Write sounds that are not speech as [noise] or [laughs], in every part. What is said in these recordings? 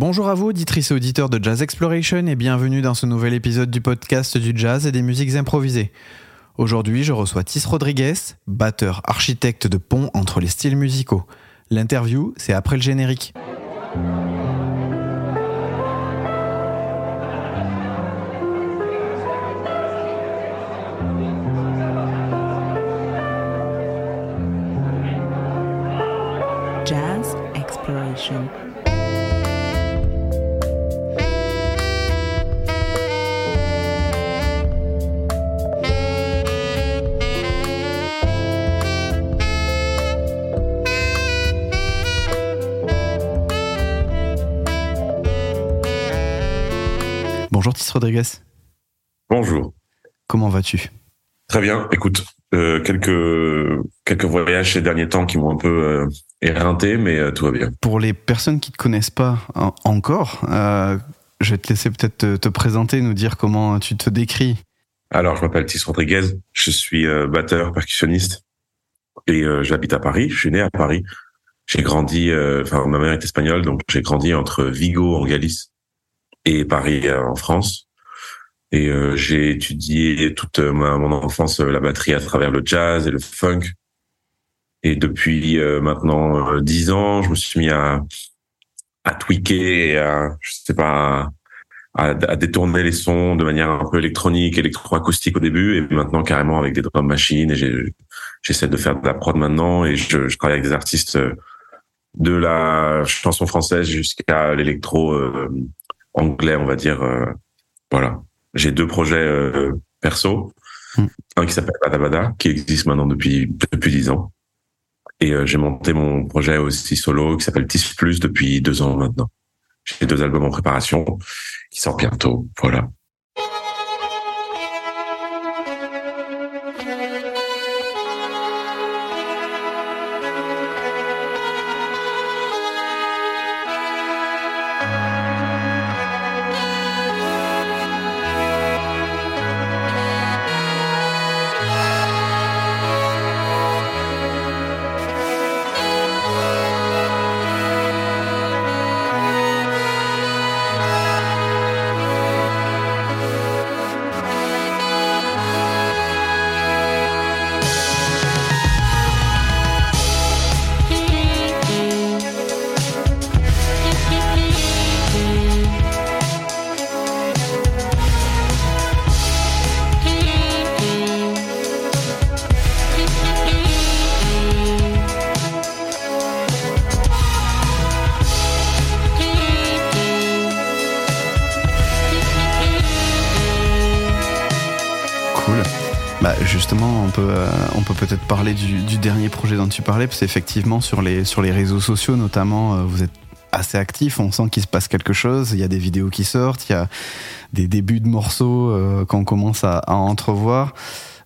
Bonjour à vous, auditrices et auditeurs de Jazz Exploration, et bienvenue dans ce nouvel épisode du podcast du jazz et des musiques improvisées. Aujourd'hui, je reçois Tis Rodriguez, batteur architecte de pont entre les styles musicaux. L'interview, c'est après le générique. Bonjour Tis Rodriguez. Bonjour. Comment vas-tu? Très bien. Écoute, euh, quelques quelques voyages ces derniers temps qui m'ont un peu euh, éreinté, mais euh, tout va bien. Pour les personnes qui ne te connaissent pas en- encore, je vais te laisser peut-être te, te présenter, nous dire comment tu te décris. Alors, je m'appelle Tis Rodriguez. Je suis batteur, percussionniste, et j'habite à Paris. Je suis né à Paris. J'ai grandi. Enfin, ma mère est espagnole, donc j'ai grandi entre Vigo en Galice et Paris euh, en France. Et euh, j'ai étudié toute euh, ma, mon enfance euh, la batterie à travers le jazz et le funk. Et depuis euh, maintenant dix ans, je me suis mis à à tweaker et à je sais pas à, à détourner les sons de manière un peu électronique, électroacoustique au début, et maintenant carrément avec des drum machines. Et j'essaie de faire de la prod maintenant, et je, je travaille avec des artistes de la chanson française jusqu'à l'électro anglais, on va dire. euh, voilà. J'ai deux projets euh, perso, Mm. un qui s'appelle Badabada, qui existe maintenant depuis depuis dix ans, et euh, j'ai monté mon projet aussi solo qui s'appelle Tis Plus depuis deux ans maintenant. J'ai deux albums en préparation qui sortent bientôt. Voilà. Peut-être parler du, dernier projet dont tu parlais, parce qu'effectivement, sur les, sur les réseaux sociaux notamment, euh, vous êtes assez actif, on sent qu'il se passe quelque chose, il y a des vidéos qui sortent, il y a des débuts de morceaux euh, qu'on commence à, entrevoir.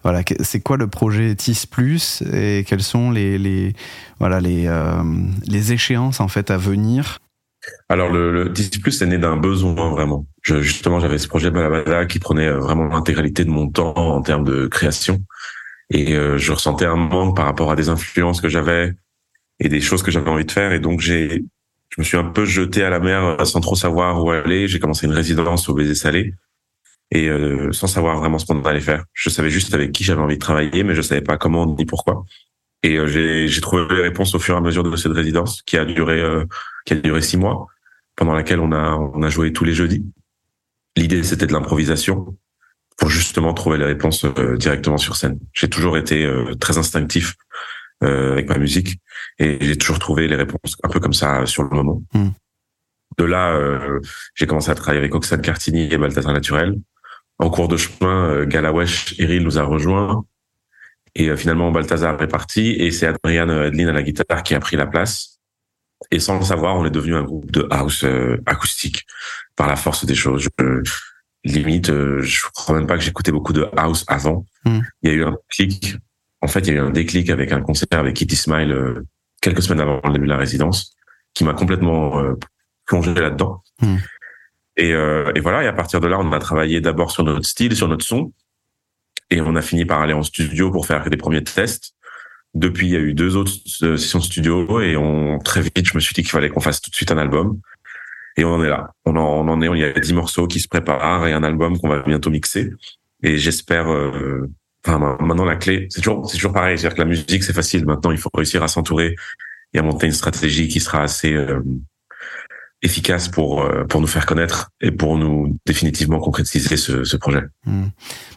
Voilà, c'est quoi le projet TIS Plus et quelles sont les, voilà, les, euh, les échéances en fait à venir? Alors le, le 10 plus est né d'un besoin vraiment. Justement, j'avais ce projet Balabada qui prenait vraiment l'intégralité de mon temps en termes de création, et euh, je ressentais un manque par rapport à des influences que j'avais et des choses que j'avais envie de faire, et donc j'ai, je me suis un peu jeté à la mer euh, sans trop savoir où aller. J'ai commencé une résidence au Baiser Salé et euh, sans savoir vraiment ce qu'on allait faire. Je savais juste avec qui j'avais envie de travailler, mais je savais pas comment ni pourquoi. Et euh, j'ai, j'ai trouvé les réponses au fur et à mesure de cette résidence qui a duré euh, qui a duré six mois, pendant laquelle on a on a joué tous les jeudis. L'idée c'était de l'improvisation pour justement trouver les réponses euh, directement sur scène. J'ai toujours été euh, très instinctif euh, avec ma musique et j'ai toujours trouvé les réponses un peu comme ça sur le moment. Mm. De là, euh, j'ai commencé à travailler avec Oxane Cartini et Balthazar Naturel. En cours de chemin, euh, Galawesh Eril nous a rejoints. Et euh, finalement, Balthazar est parti et c'est Adrian Edlin à la guitare qui a pris la place. Et sans le savoir, on est devenu un groupe de house euh, acoustique par la force des choses. Je- limite, euh, je crois même pas que j'écoutais beaucoup de house avant. Mm. Il y a eu un clic. En fait, il y a eu un déclic avec un concert avec Kitty Smile euh, quelques semaines avant le début de la résidence, qui m'a complètement euh, plongé là-dedans. Mm. Et, euh, et voilà. Et à partir de là, on a travaillé d'abord sur notre style, sur notre son, et on a fini par aller en studio pour faire des premiers tests. Depuis, il y a eu deux autres euh, sessions studio et on très vite, je me suis dit qu'il fallait qu'on fasse tout de suite un album. Et on en est là. On en, on en est. Il y a dix morceaux qui se préparent et un album qu'on va bientôt mixer. Et j'espère. Euh, enfin, maintenant la clé, c'est toujours, c'est toujours pareil. C'est-à-dire que la musique, c'est facile. Maintenant, il faut réussir à s'entourer et à monter une stratégie qui sera assez euh, efficace pour euh, pour nous faire connaître et pour nous définitivement concrétiser ce, ce projet. Hmm.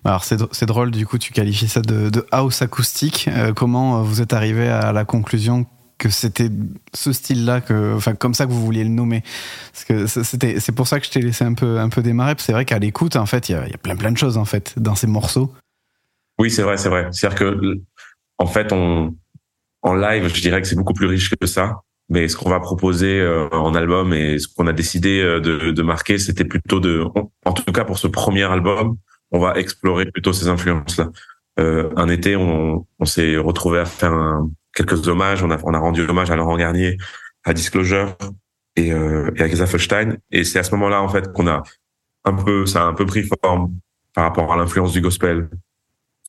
Alors c'est c'est drôle du coup tu qualifies ça de, de house acoustique. Euh, comment vous êtes arrivé à la conclusion que c'était ce style-là que enfin comme ça que vous vouliez le nommer parce que c'était c'est pour ça que je t'ai laissé un peu un peu démarrer c'est vrai qu'à l'écoute en fait il y a, plein plein de choses en fait dans ces morceaux. Oui c'est vrai c'est vrai c'est-à-dire que en fait on en live je dirais que c'est beaucoup plus riche que ça mais ce qu'on va proposer euh, en album et ce qu'on a décidé euh, de, marquer, c'était plutôt de, en tout cas pour ce premier album, on va explorer plutôt ces influences-là. Euh, un été, on, on s'est retrouvé à faire un, quelques hommages. On a, on a rendu hommage à Laurent Garnier, à Disclosure et, euh, et à Gezafelstein. Et c'est à ce moment-là en fait qu'on a un peu, ça a un peu pris forme par rapport à l'influence du gospel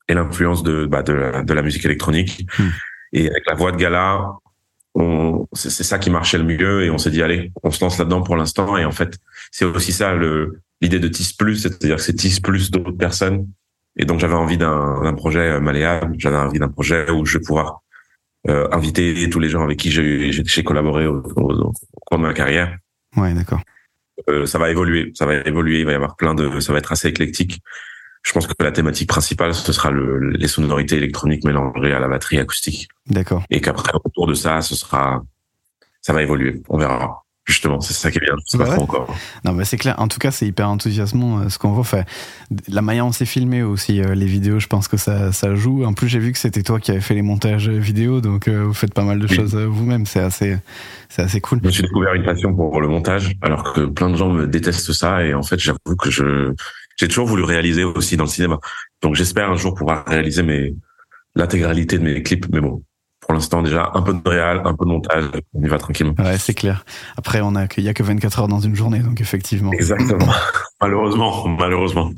et l'influence de, bah, de, la, de la musique électronique. Hmm. Et avec la voix de Gala, c'est ça qui marchait le mieux et on s'est dit allez, on se lance là-dedans pour l'instant et en fait c'est aussi ça le l'idée de TIS plus, c'est-à-dire que c'est TIS plus d'autres personnes et donc j'avais envie d'un projet euh, malléable, j'avais envie d'un projet où je vais pouvoir euh, inviter tous les gens avec qui j'ai collaboré au, au, cours de ma carrière. Ouais, d'accord. Euh, ça va évoluer, ça va évoluer, il va y avoir plein de, ça va être assez éclectique je pense que la thématique principale, ce sera le, les sonorités électroniques mélangées à la batterie acoustique. D'accord. Et qu'après, autour de ça, ce sera, ça va évoluer. On verra. Justement, c'est ça qui est bien. Je sais pas trop encore. Non, mais c'est clair. En tout cas, c'est hyper enthousiasmant euh, ce qu'on voit. Enfin, la manière dont c'est filmé aussi, euh, les vidéos, je pense que ça, ça joue. En plus, j'ai vu que c'était toi qui avais fait les montages vidéo, donc euh, vous faites pas mal de choses vous-même. C'est assez, c'est assez cool. Je me suis découvert une passion pour le montage, alors que plein de gens me détestent ça. Et en fait, j'avoue que je, j'ai toujours voulu réaliser aussi dans le cinéma. Donc j'espère un jour pouvoir réaliser mes l'intégralité de mes clips. Mais bon, pour l'instant déjà un peu de réal, un peu de montage, on y va tranquillement. Ouais, c'est clair. Après, on a qu'il y a que 24 heures dans une journée, donc effectivement. Exactement. [laughs] malheureusement, malheureusement.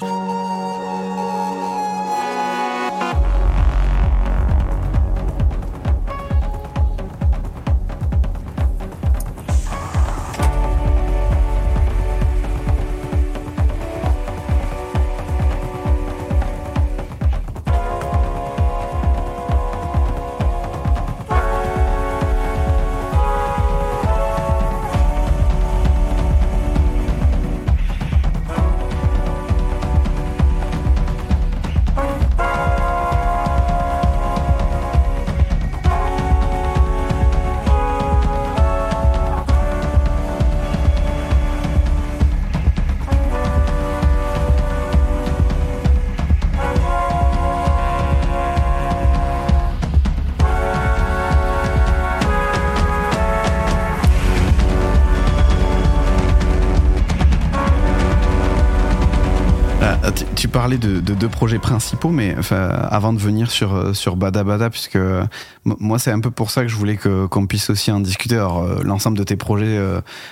De, de, deux projets principaux, mais avant de venir sur, euh, sur Bada Bada, puisque euh, moi, c'est un peu pour ça que je voulais qu'on puisse aussi en discuter. Alors, euh, l'ensemble de tes projets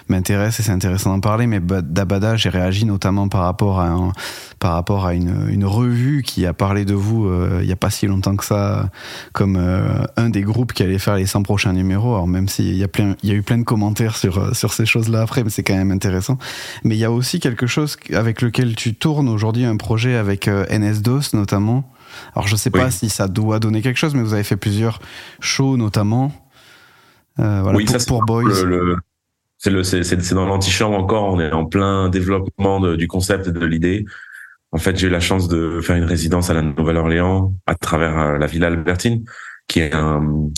m'intéresse et c'est intéressant d'en parler, mais Bada Bada, j'ai réagi notamment par rapport à, un, par rapport à une, une revue qui a parlé de vous il n'y a pas si longtemps que ça, comme un des groupes qui allait faire les 100 prochains numéros. Alors, même s'il y, a plein, il y a eu plein de commentaires sur, sur ces choses-là après, mais c'est quand même intéressant. Mais il y a aussi quelque chose avec lequel tu tournes aujourd'hui, un projet avec euh, NS-DOS notamment. Alors je sais pas si ça doit donner quelque chose, mais vous avez fait plusieurs shows notamment. Euh, voilà, oui, pour, ça, pour Boys. c'est dans l'antichambre encore. On est en plein développement de, du concept et de l'idée. En fait, j'ai eu la chance de faire une résidence à la Nouvelle-Orléans à travers euh, la Villa Albertine, qui est un,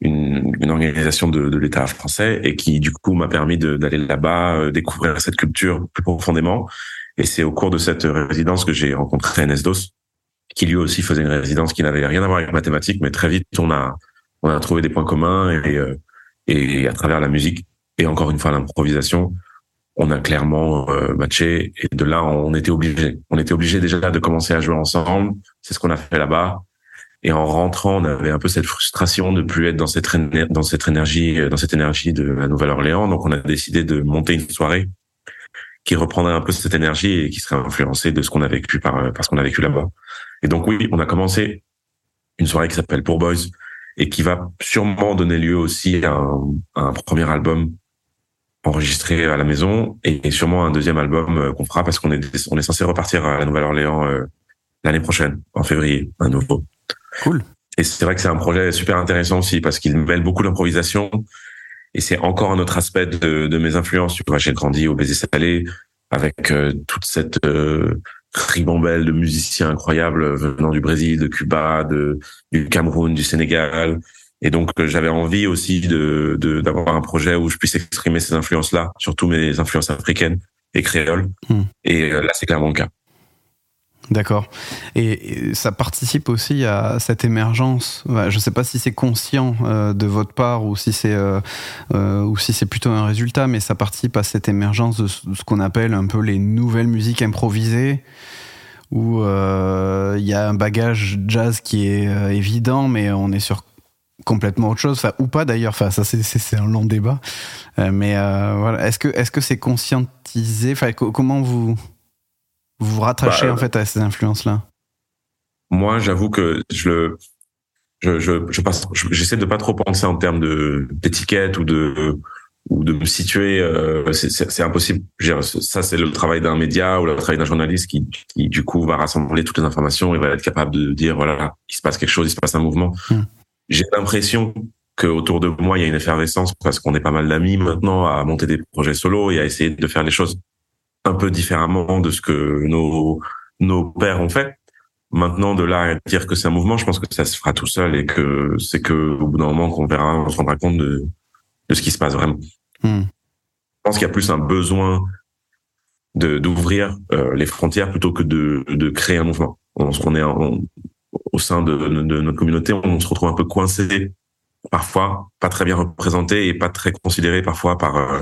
une, une, organisation de, de l'État français et qui du coup m'a permis d'aller là-bas euh, découvrir cette culture plus profondément. Et c'est au cours de cette résidence que j'ai rencontré Nesdos, qui lui aussi faisait une résidence qui n'avait rien à voir avec mathématiques, mais très vite on a on a trouvé des points communs et euh, et à travers la musique et encore une fois l'improvisation, on a clairement euh, matché et de là on était obligé. On était obligé déjà de commencer à jouer ensemble. C'est ce qu'on a fait là-bas. Et en rentrant, on avait un peu cette frustration de plus être dans cette dans cette énergie dans cette énergie de la Nouvelle-Orléans. Donc on a décidé de monter une soirée qui reprendrait un peu cette énergie et qui serait influencé de ce qu'on a vécu par parce qu'on a vécu là-bas. Et donc oui, on a commencé une soirée qui s'appelle Pour Boys et qui va sûrement donner lieu aussi à un premier album enregistré à la maison et, sûrement un deuxième album qu'on fera parce qu'on est on est censé repartir à la Nouvelle-Orléans l'année prochaine en février un nouveau. Cool. Et c'est vrai que c'est un projet super intéressant aussi parce qu'il mêle beaucoup d'improvisation et c'est encore un autre aspect de, de mes influences. Tu vois, j'ai grandi au Baiser Salé avec euh, toute cette euh, ribambelle de musiciens incroyables venant du Brésil, de Cuba, de, du Cameroun, du Sénégal. Et donc euh, j'avais envie aussi de d'avoir un projet où je puisse exprimer ces influences-là, surtout mes influences africaines et créoles. Hmm. Et là, c'est clairement le cas. D'accord. Et, ça participe aussi à cette émergence. Je ne sais pas si c'est conscient euh, de votre part ou si c'est euh, euh, ou si c'est plutôt un résultat, mais ça participe à cette émergence de ce qu'on appelle un peu les nouvelles musiques improvisées, où il y a un bagage jazz qui est évident, mais on est sur complètement autre chose, enfin, ou pas d'ailleurs. Enfin, ça c'est un long débat. mais voilà, est-ce que est-ce que c'est conscientisé? Enfin, comment vous vous rattachez bah, en fait à ces influences-là? Moi, j'avoue que je je, je, je passe, j'essaie de pas trop penser en termes de d'étiquette ou de ou de me situer. Euh, c'est impossible. Ça, c'est le travail d'un média ou le travail d'un journaliste qui, qui, du coup, va rassembler toutes les informations et va être capable de dire voilà, il se passe quelque chose, il se passe un mouvement. Hmm. J'ai l'impression que autour de moi, il y a une effervescence parce qu'on est pas mal d'amis maintenant à monter des projets solo et à essayer de faire les choses un peu différemment de ce que nos nos pères ont fait. Maintenant, de là à dire que c'est un mouvement, je pense que ça se fera tout seul et que c'est que au bout d'un moment qu'on verra, on se rendra compte de, de ce qui se passe vraiment. Hmm. Je pense qu'il y a plus un besoin de d'ouvrir euh, les frontières plutôt que de, de créer un mouvement. On, on est au sein de, de, notre communauté, on se retrouve un peu coincé parfois, pas très bien représenté et pas très considéré parfois par euh,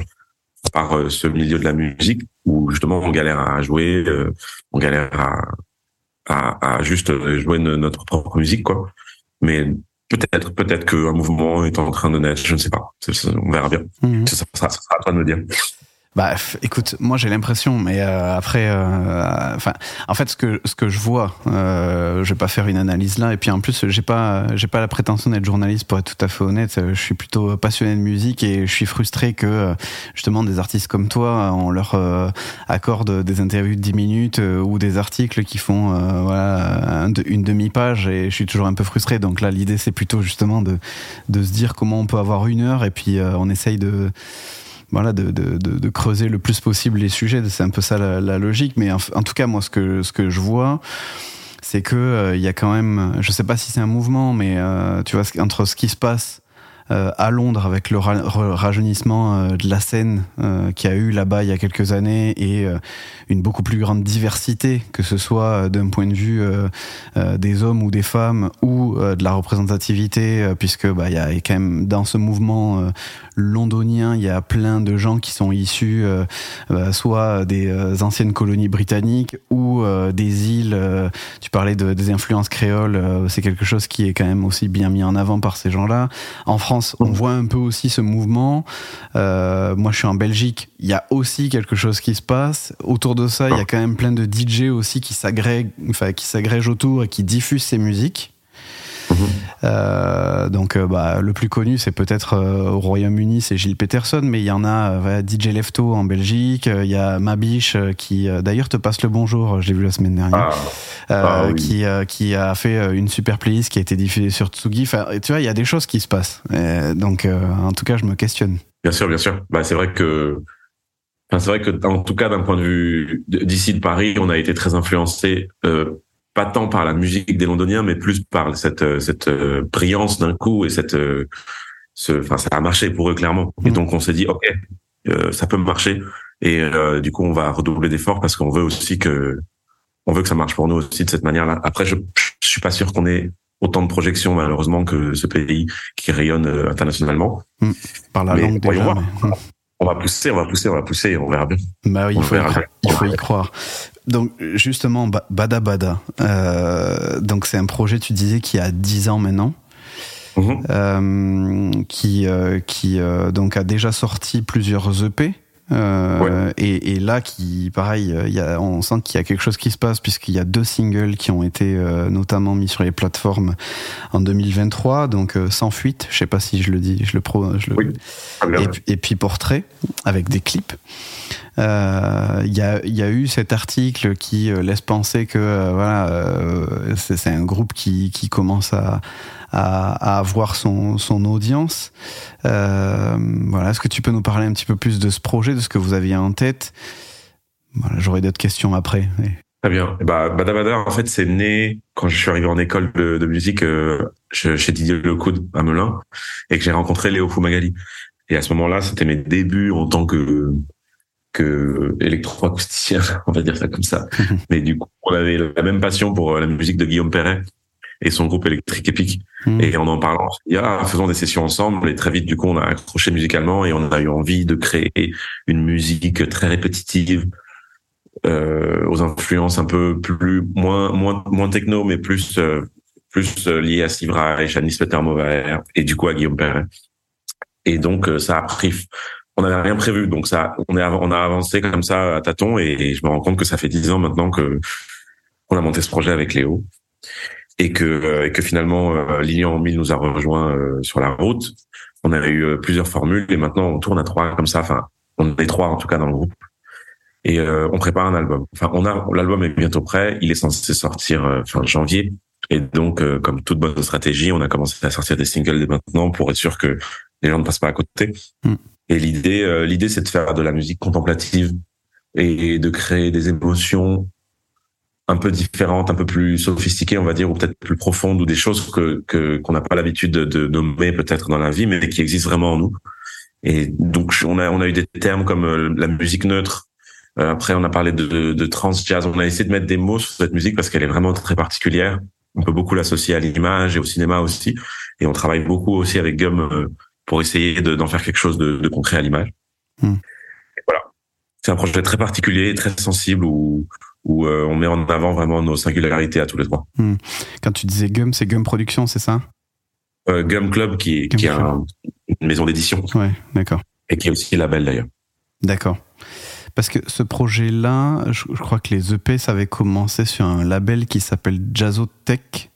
par euh, ce milieu de la musique où justement on galère à jouer, euh, on galère à, à, à juste jouer notre propre musique quoi. Mais peut-être peut-être qu'un mouvement est en train de naître, je ne sais pas. On verra bien. Mhm. Ça, ça, ça, sera à toi de me dire. Bah, écoute, moi j'ai l'impression, mais euh, après, euh, enfin, en fait, ce que ce que je vois, euh, je vais pas faire une analyse là, et puis en plus, j'ai pas j'ai pas la prétention d'être journaliste pour être tout à fait honnête. Je suis plutôt passionné de musique et je suis frustré que justement des artistes comme toi, on leur accorde des interviews de 10 minutes ou des articles qui font voilà une demi-page, et je suis toujours un peu frustré. Donc là, l'idée c'est plutôt justement de de se dire comment on peut avoir une heure, et puis on essaye de voilà, de, de, de, creuser le plus possible les sujets. C'est un peu ça la, logique. Mais en, tout cas, moi, ce que, ce que je vois, c'est que euh, il y a quand même, je sais pas si c'est un mouvement, mais euh, tu vois, entre ce qui se passe à Londres avec le rajeunissement euh, de la scène euh, qui a eu là-bas il y a quelques années et une beaucoup plus grande diversité, que ce soit d'un point de vue des hommes ou des femmes ou de la représentativité, puisque bah, il y a quand même dans ce mouvement londonien, il y a plein de gens qui sont issus bah, soit des anciennes colonies britanniques ou des îles. tu parlais de, des influences créoles, c'est quelque chose qui est quand même aussi bien mis en avant par ces gens-là. En France on voit un peu aussi ce mouvement. Euh, moi, je suis en Belgique. Il y a aussi quelque chose qui se passe. Autour de ça, il y a quand même plein de DJ aussi qui s'agrègent, enfin, qui s'agrègent autour et qui diffusent ces musiques. Euh, donc, euh, bah, le plus connu, c'est peut-être euh, au Royaume-Uni, c'est Gilles Peterson, mais il y en a DJ Lefto en Belgique, il y a Mabiche qui, d'ailleurs, te passe le bonjour, je l'ai vu la semaine dernière, ah. Ah qui, qui a fait une super playlist qui a été diffusée sur Tsugi. Enfin, tu vois, il y a des choses qui se passent. donc, en tout cas, je me questionne. Bien sûr, bien sûr. Bah, c'est vrai que Enfin, c'est vrai que, en tout cas, d'un point de vue d'ici de Paris, on a été très influencé euh, pas tant par la musique des Londoniens, mais plus par cette euh, cette euh, brillance d'un coup et cette euh, ce, enfin ça a marché pour eux clairement. Et mm. donc on s'est dit ok, ça peut marcher et du coup on va redoubler d'efforts parce qu'on veut aussi que on veut que ça marche pour nous aussi de cette manière-là. Après je, je suis pas sûr qu'on ait autant de projections malheureusement que ce pays qui rayonne internationalement. Mm. Par la langue déjà. On va pousser, on va pousser, on va pousser, on verra bien. Bah oui, il faut, il faut y croire. Donc justement, Bada Bada, euh, donc c'est un projet, tu disais, qui a 10 ans maintenant. Mhm. Euh, qui, euh, qui donc a déjà sorti plusieurs EP. Euh, et, et, là, qui, pareil, il y a, on sent qu'il y a quelque chose qui se passe puisqu'il y a deux singles qui ont été euh, notamment mis sur les plateformes en 2023. Donc, euh, Sans fuite, je sais pas si je le dis, je le pro, je le... Oui. Et, et, puis Portrait avec des clips. Il y, a, y, a, eu cet article qui laisse penser que voilà, c'est un groupe qui, qui commence à à, avoir son, son audience. Euh, voilà, est-ce que tu peux nous parler un petit peu plus de ce projet, de ce que vous aviez en tête? Voilà, J'aurai d'autres questions après. Très bien. Bah, Badabada, en fait, c'est né quand je suis arrivé en école de, de musique euh, chez Didier Lecoud à Melun et que j'ai rencontré Léo Fumagali. Et à ce moment-là, c'était mes débuts en tant que que électroacousticien, [laughs] on va dire ça comme ça. [laughs] Mais du coup, on avait la même passion pour la musique de Guillaume Perret et son groupe électrique épique. Hmm. Et en en parlant, il y a, faisant des sessions ensemble, et très vite, du coup, on a accroché musicalement et on a eu envie de créer une musique très répétitive, euh, aux influences un peu plus, moins, moins, moins techno, mais plus, euh, plus euh, liées à Steve Reich, à Nisbet Mover et du coup à Guillaume Perret. Et donc, euh, ça a pris, on n'avait rien prévu, donc ça, on, est, on a avancé comme ça à tâtons et je me rends compte que ça fait dix ans maintenant que on a monté ce projet avec Léo et que, euh, et que finalement euh, Lilian Mille nous a rejoint euh, sur la route. On a eu plusieurs formules et maintenant on tourne à trois comme ça. Enfin, on est trois en tout cas dans le groupe et on prépare un album. Enfin, on a l'album est bientôt prêt. Il est censé sortir fin janvier. Et donc, comme toute bonne stratégie, on a commencé à sortir des singles dès maintenant pour être sûr que les gens ne passent pas à côté. Mm. Et l'idée, l'idée, c'est de faire de la musique contemplative et de créer des émotions un peu différentes, un peu plus sophistiquées, on va dire, ou peut-être plus profondes, ou des choses que qu'on n'a pas l'habitude de, nommer peut-être dans la vie, mais qui existent vraiment en nous. Et donc on a on a eu des termes comme euh, la musique neutre. Euh, après on a parlé de, de, trans jazz. On a essayé de mettre des mots sur cette musique parce qu'elle est vraiment très particulière. On peut beaucoup l'associer à l'image et au cinéma aussi. Et on travaille beaucoup aussi avec Gum euh, pour essayer d'en faire quelque chose de, concret à l'image. Hmm. Voilà. C'est un projet très particulier, très sensible où où euh, on met en avant vraiment nos singularités à tous les trois. Hmm. Quand tu disais Gum, c'est Gum Production, c'est ça? Euh, Gum Club, qui, qui est une maison d'édition. Ouais, d'accord. Et qui est aussi label d'ailleurs. D'accord. Parce que ce projet-là, je, crois que les EP, ça avait commencé sur un label qui s'appelle Jazzotech.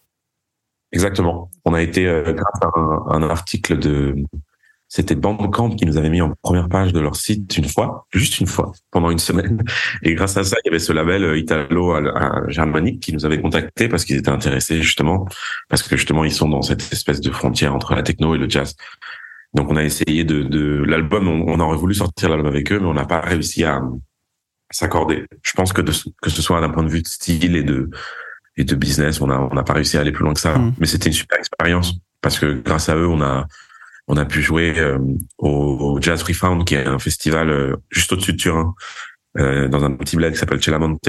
Exactement. On a été, euh, grâce à un, un, article de c'était Bandcamp qui nous avait mis en première page de leur site une fois, juste une fois, pendant une semaine. Et grâce à ça, il y avait ce label euh, italo-germanique qui nous avait contacté parce qu'ils étaient intéressés justement, parce que justement ils sont dans cette espèce de frontière entre la techno et le jazz. Donc on a essayé de, de l'album, on, aurait voulu sortir l'album avec eux, mais on n'a pas réussi à, s'accorder. Je pense que de, que ce soit d'un point de vue de style et de et de business, on a on n'a pas réussi à aller plus loin que ça. Mmh. Mais c'était une super expérience parce que grâce à eux, on a on a pu jouer euh, au, Jazz Free Found, qui est un festival euh, juste au-dessus de Turin, euh, dans un petit bled qui s'appelle Celamonte.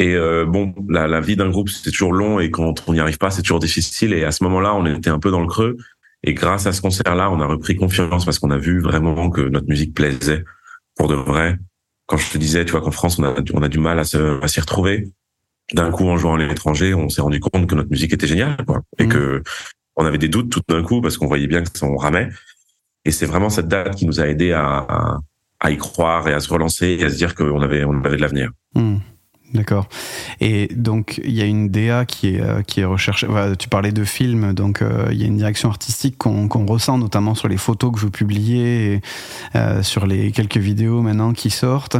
Et bon, la, la vie d'un groupe, c'est toujours long et quand on n'y arrive pas, c'est toujours difficile. Et à ce moment-là, on était un peu dans le creux. Et grâce à ce concert-là, on a repris confiance parce qu'on a vu vraiment que notre musique plaisait pour de vrai. Quand je te disais, tu vois, qu'en France, on a, on a du mal à, se, à s'y retrouver. D'un coup, en jouant à l'étranger, on s'est rendu compte que notre musique était géniale, quoi. Et mmh. que on avait des doutes tout d'un coup parce qu'on voyait bien que ça on ramait. Et c'est vraiment cette date qui nous a aidé à, y croire et à se relancer et à se dire qu'on avait, on avait de l'avenir. Hmm. D'accord. Et donc il y a une DA qui est euh, qui est recherchée. tu parlais de films, donc euh, il y a une direction artistique qu'on ressent notamment sur les photos que vous publiez, et, euh, sur les quelques vidéos maintenant qui sortent.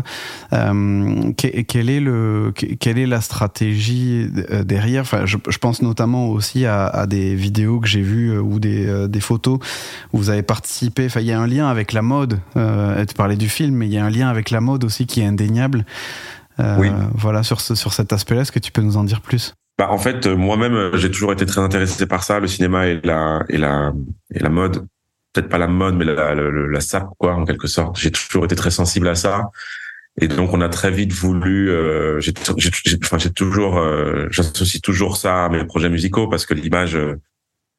quelle est le quelle est la stratégie derrière? Enfin, je, je, pense notamment aussi à, à des vidéos que j'ai vues ou des, des photos où vous avez participé. Enfin, il y a un lien avec la mode. tu parlais du film, mais il y a un lien avec la mode aussi qui est indéniable. Euh, oui. Voilà, sur, ce, sur cet aspect-là, est-ce que tu peux nous en dire plus? Bah, En fait, euh, moi-même, euh, j'ai toujours été très intéressé par ça, le cinéma et la, et la, et la mode. Peut-être pas la mode, mais la, la, la, sape, quoi, en quelque sorte. J'ai toujours été très sensible à ça. Et donc, on a très vite voulu. Euh, j'ai, enfin, j'ai toujours, j'associe toujours ça à mes projets musicaux parce que l'image,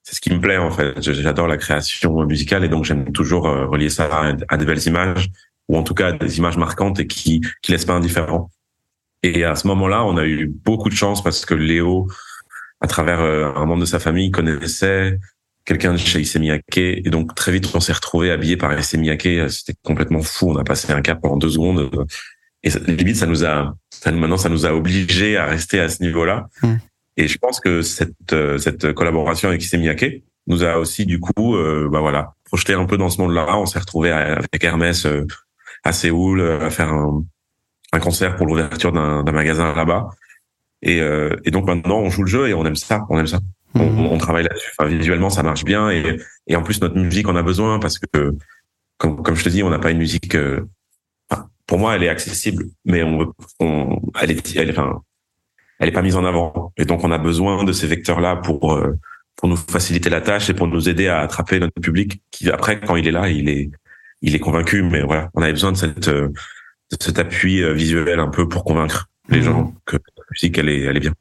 c'est ce qui me plaît en fait. J'adore la création musicale et donc j'aime toujours relier ça à, à, des belles images ou en tout cas à des images marquantes et qui qui laissent pas indifférent. Et à ce moment-là, on a eu beaucoup de chance parce que Léo, à travers euh, un membre de sa famille, connaissait quelqu'un de chez Issey Miyake. Et donc, très vite, on s'est retrouvé habillé par Issey Miyake. C'était complètement fou. On a passé un cap pendant deux secondes. Et limite, ça nous a, ça, maintenant, ça nous a obligés à rester à ce niveau-là. Mm. Et je pense que cette, euh, cette collaboration avec Issey Miyake nous a aussi, du coup, euh, bah voilà, projeté un peu dans ce monde-là. On s'est retrouvé avec Hermès euh, à Séoul à faire un, un concert pour l'ouverture d'un magasin là-bas. Et, euh, et, donc maintenant, on joue le jeu et on aime ça. On aime ça. On, Mhm. on travaille là-dessus. Enfin, visuellement, ça marche bien. Et, et en plus, notre musique en a besoin parce que, comme, comme je te dis, on n'a pas une musique. euh, pour moi, elle est accessible, mais on, on elle est, elle, est- enfin, elle est pas mise en avant. Et donc, on a besoin de ces vecteurs-là pour euh, pour nous faciliter la tâche et pour nous aider à attraper notre public. Qui après, quand il est là, il est il est convaincu. Mais voilà, on avait besoin de cette euh, cet appui euh, visuel un peu pour convaincre les Mhm. gens que la musique elle est elle est bien.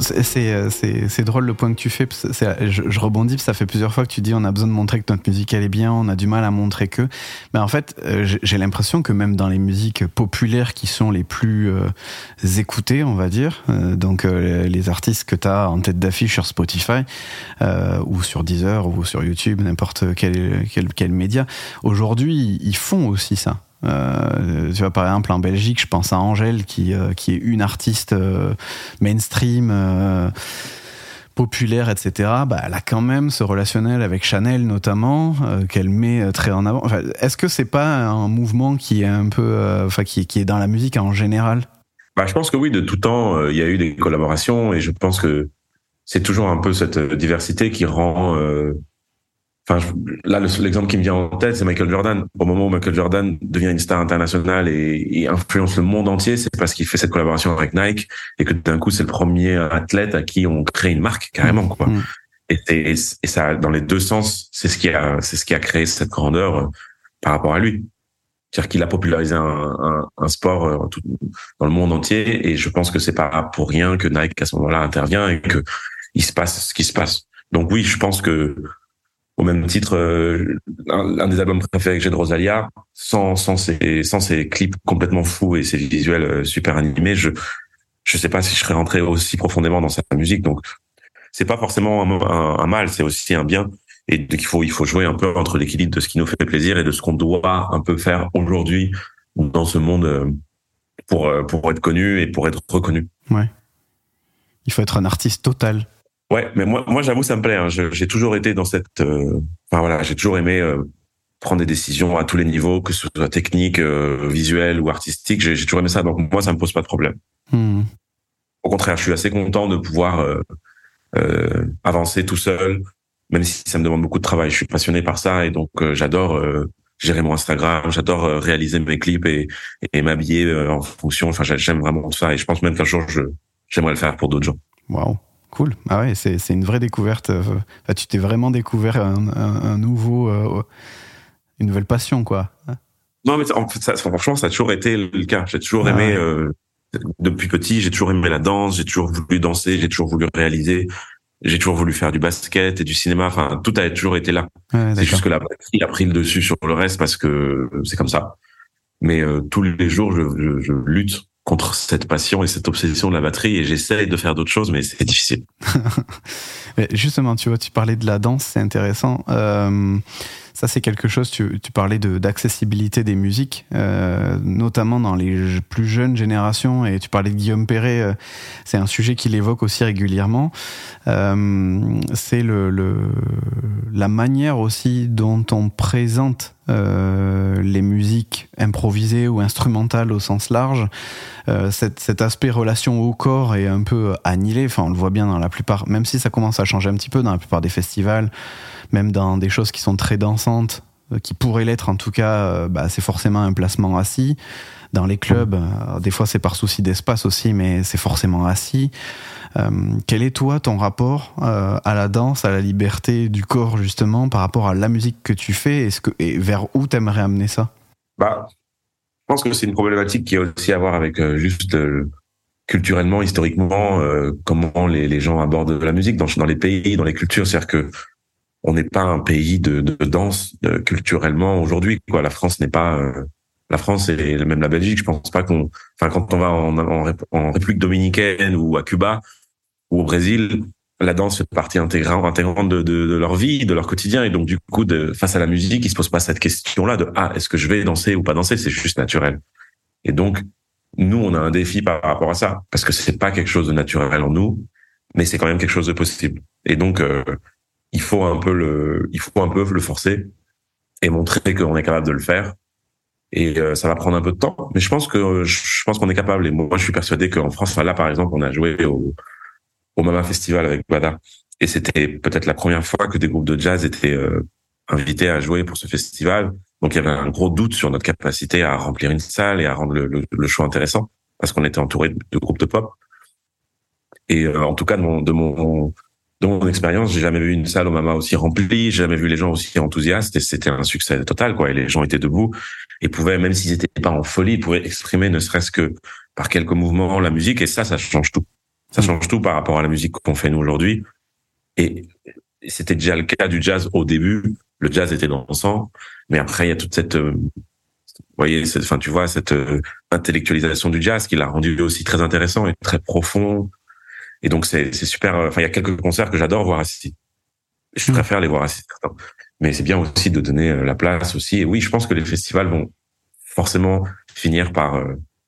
C'est- drôle le point que tu fais. je, rebondis, ça fait plusieurs fois que tu dis on a besoin de montrer que notre musique elle est bien, on a du mal à montrer que. Mais en fait, euh, j'ai l'impression que même dans les musiques populaires qui sont les plus euh, écoutées, on va dire, euh, donc les artistes que tu as en tête d'affiche sur Spotify ou sur Deezer ou sur YouTube, n'importe quel, quel média, aujourd'hui ils font aussi ça. Euh, tu vois, par exemple, en Belgique, je pense à Angèle, qui, euh, qui est une artiste euh, mainstream, populaire, etc. Bah, elle a quand même ce relationnel avec Chanel, notamment, qu'elle met très en avant. Est-ce que c'est pas un mouvement qui est un peu, enfin, qui, qui est dans la musique en général? Bah, je pense que oui, de tout temps, il y a eu des collaborations et je pense que c'est toujours un peu cette diversité qui rend. Enfin, je- là, le- l'exemple qui me vient en tête, c'est Michael Jordan. Au moment où Michael Jordan devient une star internationale et, et influence le monde entier, c'est parce qu'il fait cette collaboration avec Nike et que d'un coup, c'est le premier athlète à qui on crée une marque carrément, quoi. Mm. Et, ça, dans les deux sens, c'est ce qui a, c'est ce qui a créé cette grandeur euh, par rapport à lui. C'est-à-dire qu'il a popularisé un, un, un sport euh, tout- dans le monde entier, et je pense que c'est pas pour rien que Nike à ce moment-là intervient et que il se passe ce qui se passe. Donc oui, je pense que au même titre, euh, un, des albums préférés que j'ai de Rosalia, sans sans ses sans ses clips complètement fous et ses visuels euh, super animés, je je sais pas si je serais rentré aussi profondément dans sa musique. Donc c'est pas forcément un, un- mal, c'est aussi un bien. Et donc il faut il faut jouer un peu entre l'équilibre de ce qui nous fait plaisir et de ce qu'on doit un peu faire aujourd'hui dans ce monde euh, pour euh, pour être connu et pour être reconnu. Il faut être un artiste total. Ouais, mais moi, moi, j'avoue, ça me plaît. hein. J'ai toujours été dans cette. euh, Enfin voilà, j'ai toujours aimé euh, prendre des décisions à tous les niveaux, que ce soit technique, euh, visuel ou artistique. J'ai j'ai toujours aimé ça, donc moi, ça me pose pas de problème. Hmm. Au contraire, je suis assez content de pouvoir euh, euh, avancer tout seul, même si ça me demande beaucoup de travail. Je suis passionné par ça et donc euh, j'adore euh, gérer mon Instagram, j'adore réaliser mes clips et, et m'habiller euh, en fonction. Enfin, j'ai- j'aime vraiment ça et je pense même qu'un jour, je j'aimerais le faire pour d'autres gens. Waouh, cool. Ah ouais, c'est c'est une vraie découverte. euh, enfin, tu t'es vraiment découvert un, un- un nouveau, euh, une nouvelle passion, quoi. Non, mais en fait, ça, franchement, ça a toujours été le cas. J'ai toujours Ah aimé, ouais. euh, depuis petit, j'ai toujours aimé la danse, j'ai toujours voulu danser, j'ai toujours voulu réaliser, j'ai toujours voulu faire du basket et du cinéma. Enfin, tout a toujours été là. Ouais, C'est juste que la batterie a pris le dessus sur le reste parce que c'est comme ça. Mais euh, tous les jours, je, je, je lutte contre cette passion et cette obsession de la batterie et j'essaie de faire d'autres choses, mais c'est difficile. [laughs] Justement, tu vois, tu parlais de la danse, c'est intéressant. Euh, Ça, c'est quelque chose, tu, tu parlais d'accessibilité des musiques, euh, notamment dans les plus jeunes générations, et tu parlais de Guillaume Perret, euh, c'est un sujet qu'il évoque aussi régulièrement. Euh, c'est le, le, la manière aussi dont on présente euh, les musiques improvisées ou instrumentales au sens large. Euh, cet, cet, aspect relation au corps est un peu annihilé. Enfin, on le voit bien dans la plupart, même si ça commence à changer un petit peu dans la plupart des festivals, même dans des choses qui sont très dansantes, euh, qui pourraient l'être en tout cas, euh, bah, c'est forcément un placement assis. Dans les clubs, des fois c'est par souci d'espace aussi, mais c'est forcément assis. Euh, quel est toi ton rapport euh, à la danse, à la liberté du corps justement, par rapport à la musique que tu fais? Et vers où t'aimerais amener ça? Bah, Je pense que c'est une problématique qui a aussi à voir avec euh, juste culturellement, historiquement, comment les, gens abordent la musique dans, les pays, dans les cultures. C'est-à-dire que on n'est pas un pays de, danse culturellement aujourd'hui. La France n'est pas la France et même la Belgique. Je pense pas qu'on, enfin, quand on va en République dominicaine ou à Cuba, ou au Brésil, la danse fait partie intégrante, intégrante de, de, de, leur vie, de leur quotidien. Et donc, du coup, de, face à la musique, ils se posent pas cette question-là de ah, est-ce que je vais danser ou pas danser? C'est juste naturel. Et donc, nous, on a un défi par rapport à ça parce que c'est pas quelque chose de naturel en nous, mais c'est quand même quelque chose de possible. Et donc, euh, il faut un peu le, il faut un peu le forcer et montrer qu'on est capable de le faire. Et euh, ça va prendre un peu de temps, mais je pense que je pense qu'on est capable. Et moi, je suis persuadé qu'en France, là, par exemple, on a joué au au Mama Festival avec Bada. Et c'était peut-être la première fois que des groupes de jazz étaient euh, invités à jouer pour ce festival. Donc il y avait un gros doute sur notre capacité à remplir une salle et à rendre le, le, le show intéressant parce qu'on était entouré de, groupes de pop. Et euh, en tout cas de mon de mon de mon expérience, j'ai jamais vu une salle au Mama aussi remplie, j'ai jamais vu les gens aussi enthousiastes et c'était un succès total quoi. Et les gens étaient debout et pouvaient même s'ils étaient pas en folie, pouvaient exprimer ne serait-ce que par quelques mouvements la musique et ça ça change tout. Ça change tout par rapport à la musique qu'on fait nous aujourd'hui. Et c'était déjà le cas du jazz au début. Le jazz était dansant, mais après il y a toute cette, euh, vous voyez, cette, enfin tu vois cette euh, intellectualisation du jazz qui l'a rendu aussi très intéressant et très profond. Et donc c'est super. Euh, enfin il y a quelques concerts que j'adore voir assis. Je préfère les voir assis Mais c'est bien aussi de donner la place aussi. Et oui, je pense que les festivals vont forcément finir par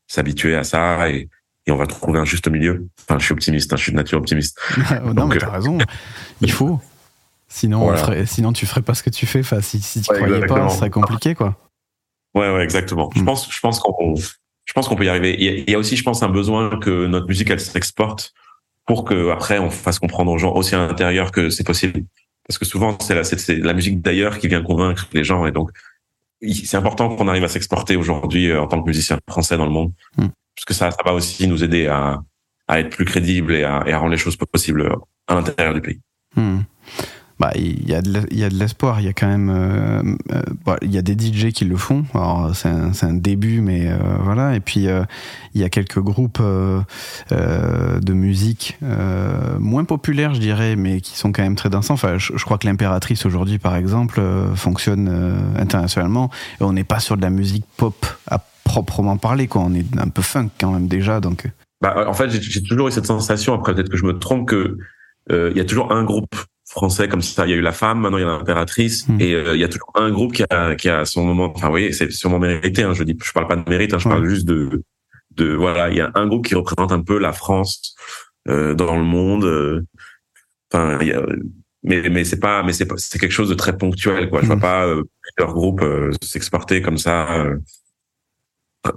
s'habituer à ça et et on va trouver un juste milieu. Enfin, je suis optimiste, hein, je suis de nature optimiste. [laughs] non, Donc, mais t'as raison. Il faut. Sinon, voilà. ferait, sinon, tu ferais pas ce que tu fais. Enfin, si, si tu ouais, croyais exactement. pas, ce serait compliqué, quoi. Ouais, ouais, exactement. Je pense, je pense qu'on, je pense qu'on peut y arriver. Il y, a, il y, a, aussi, je pense, un besoin que notre musique elle s'exporte pour que après on fasse comprendre aux gens aussi à l'intérieur que c'est possible. Parce que souvent, c'est la, c'est la musique d'ailleurs qui vient convaincre les gens, et donc c'est important qu'on arrive à s'exporter aujourd'hui euh, en tant que musicien français dans le monde. Mm puisque ça, ça va aussi nous aider à, à être plus crédible et à, et à rendre les choses possibles à l'intérieur du pays. Hmm. Bah, il y a de l'espoir il y a quand même euh, euh, bah, il y a des DJ qui le font alors c'est un, un, début mais euh, voilà et puis euh, il y a quelques groupes euh, de musique moins populaires je dirais mais qui sont quand même très dansants enfin je, je crois que l'impératrice aujourd'hui par exemple fonctionne internationalement et on n'est pas sur de la musique pop à proprement parler, quoi. On est un peu funk quand même déjà, donc. Bah, en fait, j'ai toujours eu cette sensation. Après, peut-être que je me trompe que euh, il y a toujours un groupe français comme ça. Il y a eu la femme, maintenant il y a l'impératrice, mmh. et euh, il y a toujours un groupe qui a, qui a son moment. Enfin, vous voyez, c'est sûrement mérité. Hein, je dis, je parle pas de mérite. Hein, je ouais. parle juste de, de voilà. Il y a un groupe qui représente un peu la France euh, dans le monde. Euh, enfin, il y a, mais mais c'est pas, mais c'est pas, c'est quelque chose de très ponctuel, quoi. Je mmh. vois pas euh, plusieurs groupes euh, s'exporter comme ça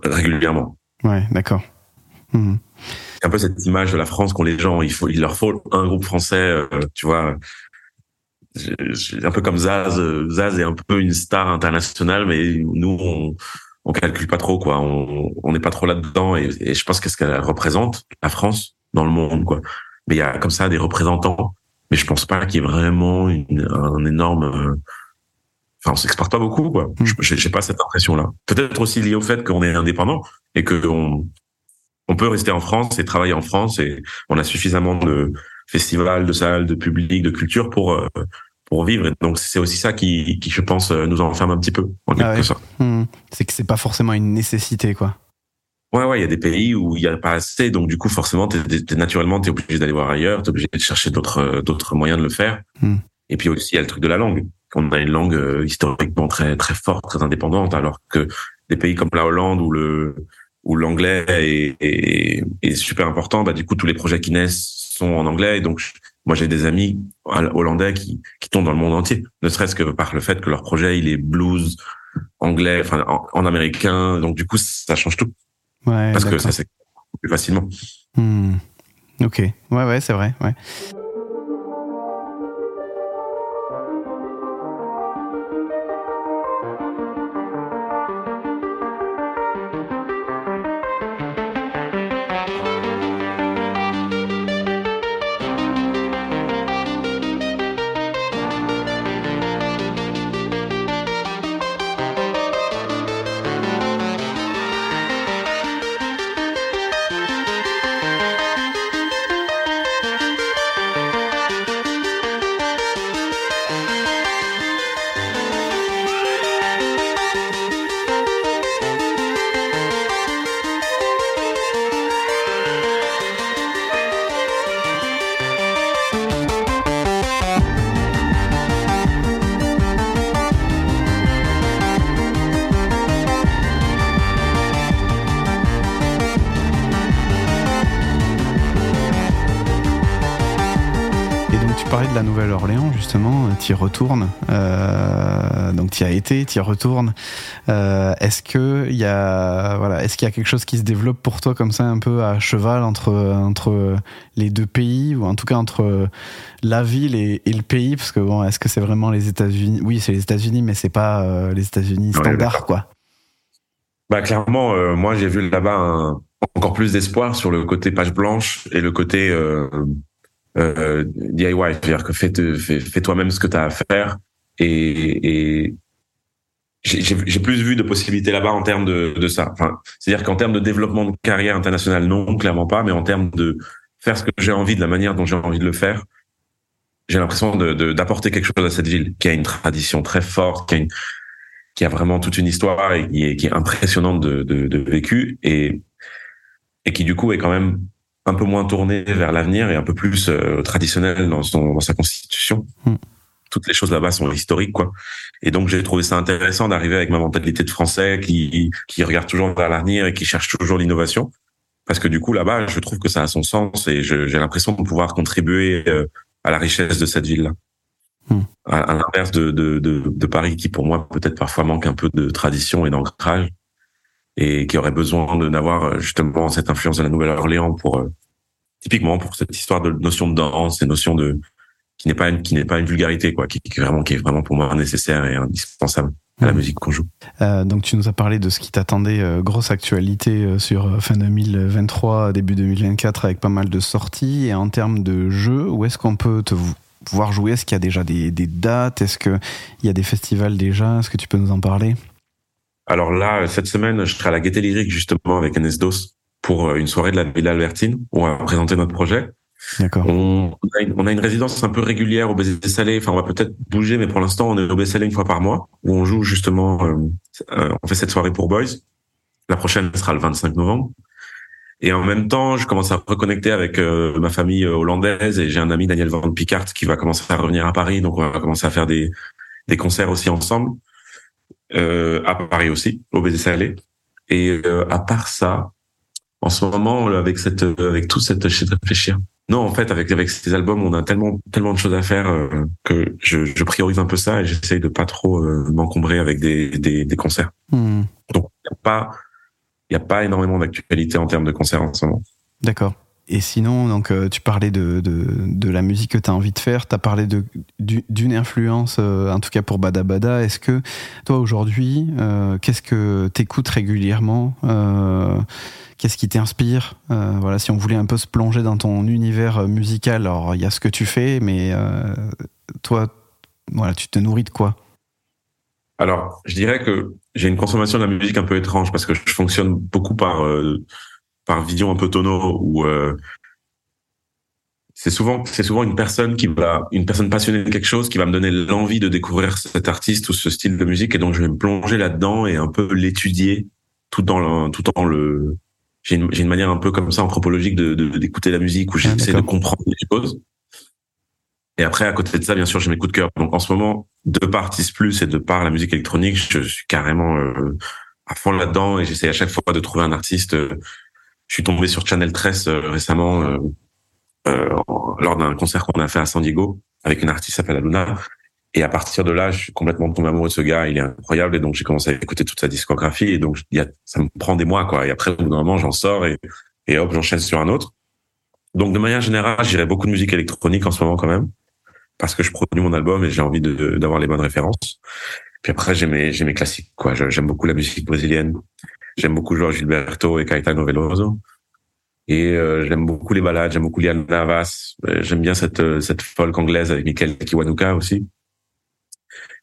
régulièrement. Ouais, d'accord. Mmh. Un peu cette image de la France qu'ont les gens, il faut, il leur faut un groupe français, euh, tu vois. Un peu comme Zaz, Zaz est un peu une star internationale, mais nous on, on calcule pas trop quoi, on n'est pas trop là-dedans et, et, je pense qu'est-ce qu'elle représente la France dans le monde quoi. Mais il y a comme ça des représentants, mais je pense pas qu'il y ait vraiment une, un énorme euh, enfin on s'exporte pas beaucoup quoi. Mm. J'ai pas cette impression là. Peut-être aussi lié au fait qu'on est indépendant et que on, on peut rester en France et travailler en France et on a suffisamment de festivals, de salles, de public, de culture pour euh, pour vivre. Et donc c'est aussi ça qui, qui je pense nous enferme un petit peu en quelque ah ouais. sorte. Mmh. C'est que c'est pas forcément une nécessité quoi. Ouais, ouais, il y a des pays où il y a pas assez, donc du coup, forcément, t'es, t'es, naturellement, t'es obligé d'aller voir ailleurs, t'es obligé de chercher d'autres, d'autres moyens de le faire. Mm. Et puis aussi, il y a le truc de la langue qu'on a une langue euh, historiquement très très forte, très indépendante, alors que des pays comme la Hollande où le où l'anglais est, est, est, super important, bah du coup tous les projets qui naissent sont en anglais. Et donc moi j'ai des amis hollandais qui qui tombent dans le monde entier, ne serait-ce que par le fait que leur projet il est blues anglais, enfin en, américain. Donc du coup ça change tout. Ouais, parce que ça c'est plus facilement. Hmm. Ok, ouais ouais c'est vrai. Ouais. La Nouvelle-Orléans, justement, tu y retournes. Euh, donc tu y as été, tu y retournes. Euh, est-ce que il y a voilà, est-ce qu'il y a quelque chose qui se développe pour toi comme ça un peu à cheval entre entre les deux pays ou en tout cas entre la ville et, le pays? Parce que bon, est-ce que c'est vraiment les États-Unis? Oui, c'est les États-Unis, mais c'est pas euh, les États-Unis standards, quoi. Bah clairement, moi j'ai vu là-bas encore plus d'espoir sur le côté page blanche et le côté euh, DIY, c'est-à-dire que fais, fais, toi-même ce que tu as à faire. Et, et j'ai plus vu de possibilités là-bas en termes de, de ça. Enfin, c'est-à-dire qu'en termes de développement de carrière internationale, non, clairement pas, mais en termes de faire ce que j'ai envie, de la manière dont j'ai envie de le faire, j'ai l'impression d'apporter de, quelque chose à cette ville qui a une tradition très forte, qui a, une, qui a vraiment toute une histoire et qui est, qui est impressionnante de, de, de vécu et, et qui du coup est quand même un peu moins tourné vers l'avenir et un peu plus euh, traditionnel dans, son, dans sa constitution. Hmm. Toutes les choses là-bas sont historiques, quoi. Et donc j'ai trouvé ça intéressant d'arriver avec ma mentalité de Français qui qui regarde toujours vers l'avenir et qui cherche toujours l'innovation, parce que du coup là-bas, je trouve que ça a son sens et j'ai l'impression de pouvoir contribuer euh, à la richesse de cette ville-là. Hmm. À, l'inverse de, de, de, de, Paris, qui pour moi peut-être parfois manque un peu de tradition et d'ancrage et qui aurait besoin de n'avoir euh, justement cette influence de la Nouvelle-Orléans pour euh, typiquement pour cette histoire de notion de danse et notion de qui n'est pas une qui n'est pas une vulgarité quoi qui, qui vraiment qui est vraiment pour moi nécessaire et indispensable à la mmh. musique qu'on joue. Euh, donc tu nous as parlé de ce qui t'attendait, euh, grosse actualité euh, sur fin 2023, début 2024 avec pas mal de sorties. Et en termes de jeux, où est-ce qu'on peut te voir jouer? Est-ce qu'il y a déjà des, des dates? Est-ce qu'il y a des festivals déjà? Est-ce que tu peux nous en parler? Alors là, cette semaine, je serai à la Gaieté Lyrique justement avec Anes Dos pour euh, une soirée de la Villa Albertine où on va présenter notre projet. D'accord. On, on, a une résidence un peu régulière au Baiser Salé. Enfin, on va peut-être bouger, mais pour l'instant, on est au Baiser Salé une fois par mois où on joue justement. Euh, euh, on fait cette soirée pour Boys. La prochaine sera le 25 novembre. Et en même temps, je commence à reconnecter avec ma famille hollandaise et j'ai un ami Daniel Van Picard qui va commencer à revenir à Paris. Donc, on va commencer à faire des, des concerts aussi ensemble euh, à Paris aussi, au Baiser Salé. Et euh, à part ça, en ce moment, avec cette, avec tout cette, je de réfléchir. Non, en fait, avec avec ces albums, on a tellement tellement de choses à faire euh, que je, je priorise un peu ça et j'essaye de pas trop euh, m'encombrer avec des, des, des concerts. Hmm. Donc, y a pas il y a pas énormément d'actualité en termes de concerts en ce moment. D'accord. Et sinon, donc, euh, tu parlais de, de, la musique que tu as envie de faire, tu as parlé d'une influence, euh, en tout cas pour Bada Bada. Est-ce que toi, aujourd'hui, euh, qu'est-ce que tu écoutes régulièrement Qu'est-ce qui t'inspire Voilà, si on voulait un peu se plonger dans ton univers musical, alors il y a ce que tu fais, mais toi, voilà, tu te nourris de quoi? Alors, je dirais que j'ai une consommation de la musique un peu étrange parce que je fonctionne beaucoup par par vision un peu tonneau où euh, c'est souvent c'est souvent une personne qui va une personne passionnée de quelque chose qui va me donner l'envie de découvrir cet artiste ou ce style de musique et donc je vais me plonger là-dedans et un peu l'étudier tout dans le, tout en le j'ai une, j'ai une manière un peu comme ça anthropologique de d'écouter la musique où ah, j'essaie de comprendre les choses et après à côté de ça bien sûr j'ai mes coups de cœur donc en ce moment de par Plus et de par la musique électronique, je suis carrément euh, à fond là-dedans et j'essaie à chaque fois de trouver un artiste. Je suis tombé sur Channel 13 récemment lors d'un concert qu'on a fait à San Diego avec une artiste qui s'appelle Aluna. Et à partir de là, je suis complètement tombé amoureux de ce gars. Il est incroyable. Et donc, j'ai commencé à écouter toute sa discographie. Et donc, y a, ça me prend des mois, quoi. Et après, au bout d'un moment, j'en sors et, et hop, j'enchaîne sur un autre. Donc, de manière générale, j'irai beaucoup de musique électronique en ce moment, quand même. Parce que je produis mon album et j'ai envie d'avoir les bonnes références. Puis après, j'ai mes, j'ai mes classiques, quoi. J'aime beaucoup la musique brésilienne. J'aime beaucoup Jorge Gilberto et Caetano Veloso. Et euh, j'aime beaucoup les balades, j'aime beaucoup Liana Navas. Euh, j'aime bien cette, cette folk anglaise avec Michael Kiwanuka aussi.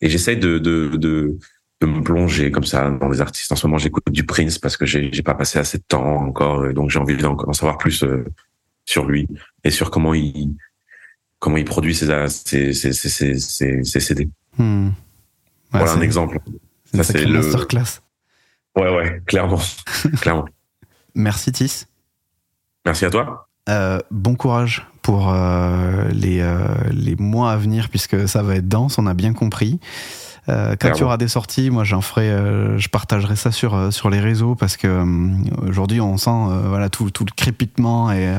Et j'essaye de, de, de, de, me plonger comme ça dans les artistes. En ce moment, j'écoute du Prince parce que j'ai, pas passé assez de temps encore, donc j'ai envie d'en savoir plus euh, sur lui et sur comment il comment il produit ses ses ses ses, ses, ses CD. Hmm. voilà un exemple. Ça c'est le masterclass. Ouais ouais, clairement, [laughs] clairement. Merci Tis. Merci à toi. Euh, bon courage pour euh, les, euh, les mois à venir, puisque ça va être dense, on a bien compris. quand tu auras des sorties, moi j'en ferai, je partagerai ça sur sur les réseaux parce que aujourd'hui on sent voilà tout, tout le crépitement et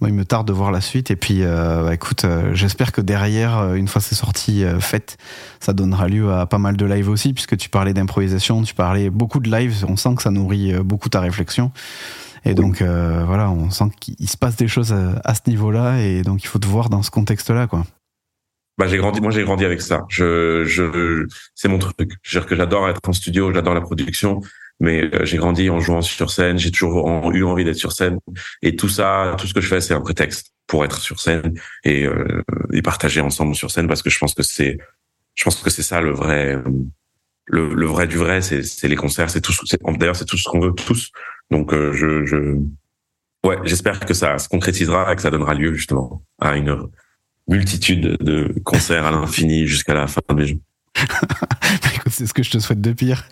moi il me tarde de voir la suite. Et puis bah, écoute j'espère que derrière une fois ces sorties faites ça donnera lieu à pas mal de lives aussi puisque tu parlais d'improvisation tu parlais beaucoup de lives. On sent que ça nourrit beaucoup ta réflexion et donc euh, voilà, on sent qu'il se passe des choses à, ce niveau-là, et donc il faut te voir dans ce contexte-là, quoi. Bah j'ai grandi, moi j'ai grandi avec ça. Je, je, c'est mon truc. Je veux dire que j'adore être en studio, j'adore la production, mais euh, j'ai grandi en jouant sur scène. J'ai toujours eu envie d'être sur scène, et tout ça, tout ce que je fais, c'est un prétexte pour être sur scène et, euh, et partager ensemble sur scène, parce que je pense que c'est, je pense que c'est ça le vrai, le, le vrai du vrai, c'est les concerts, c'est tout. D'ailleurs, c'est tout ce qu'on veut tous. Donc, euh, je, je, ouais, j'espère que ça se concrétisera et que ça donnera lieu justement à une multitude de concerts à l'infini jusqu'à la fin des jeux. [laughs] c'est ce que je te souhaite de pire.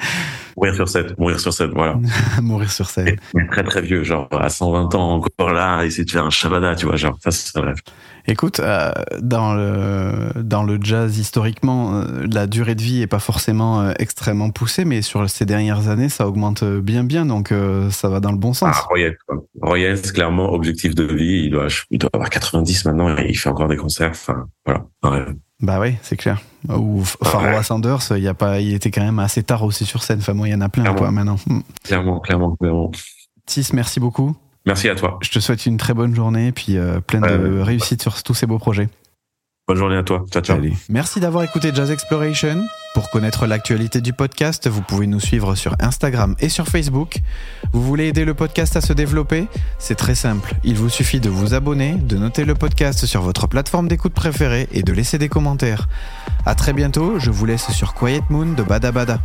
Mourir sur scène, mourir sur scène, voilà. [laughs] mourir sur scène. très très vieux, genre à 120 ans encore là, essayer de faire un shabada, tu vois, genre ça c'est rêve. Écoute, euh, dans le dans le jazz historiquement, euh, la durée de vie est pas forcément euh, extrêmement poussée, mais sur ces dernières années, ça augmente bien bien, donc ça va dans le bon sens. Ah, Royals, clairement, objectif de vie, il doit il doit avoir 90 maintenant et il fait encore des concerts, enfin voilà, Bah oui, c'est clair. Ou Pharaoh Sanders, il y a pas, il était quand même assez tard aussi sur scène. Enfin, moi, il y en a plein quoi maintenant. Hmm. Clairement, clairement, clairement. Tis, merci beaucoup. Merci à toi. Je te souhaite une très bonne journée et puis euh, pleine de réussite sur tous ces beaux projets. Bonne journée à toi. Ciao, ciao. Merci d'avoir écouté Jazz Exploration. Pour connaître l'actualité du podcast, vous pouvez nous suivre sur Instagram et sur Facebook. Vous voulez aider le podcast à se développer? C'est très simple. Il vous suffit de vous abonner, de noter le podcast sur votre plateforme d'écoute préférée et de laisser des commentaires. À très bientôt. Je vous laisse sur Quiet Moon de Bada Bada.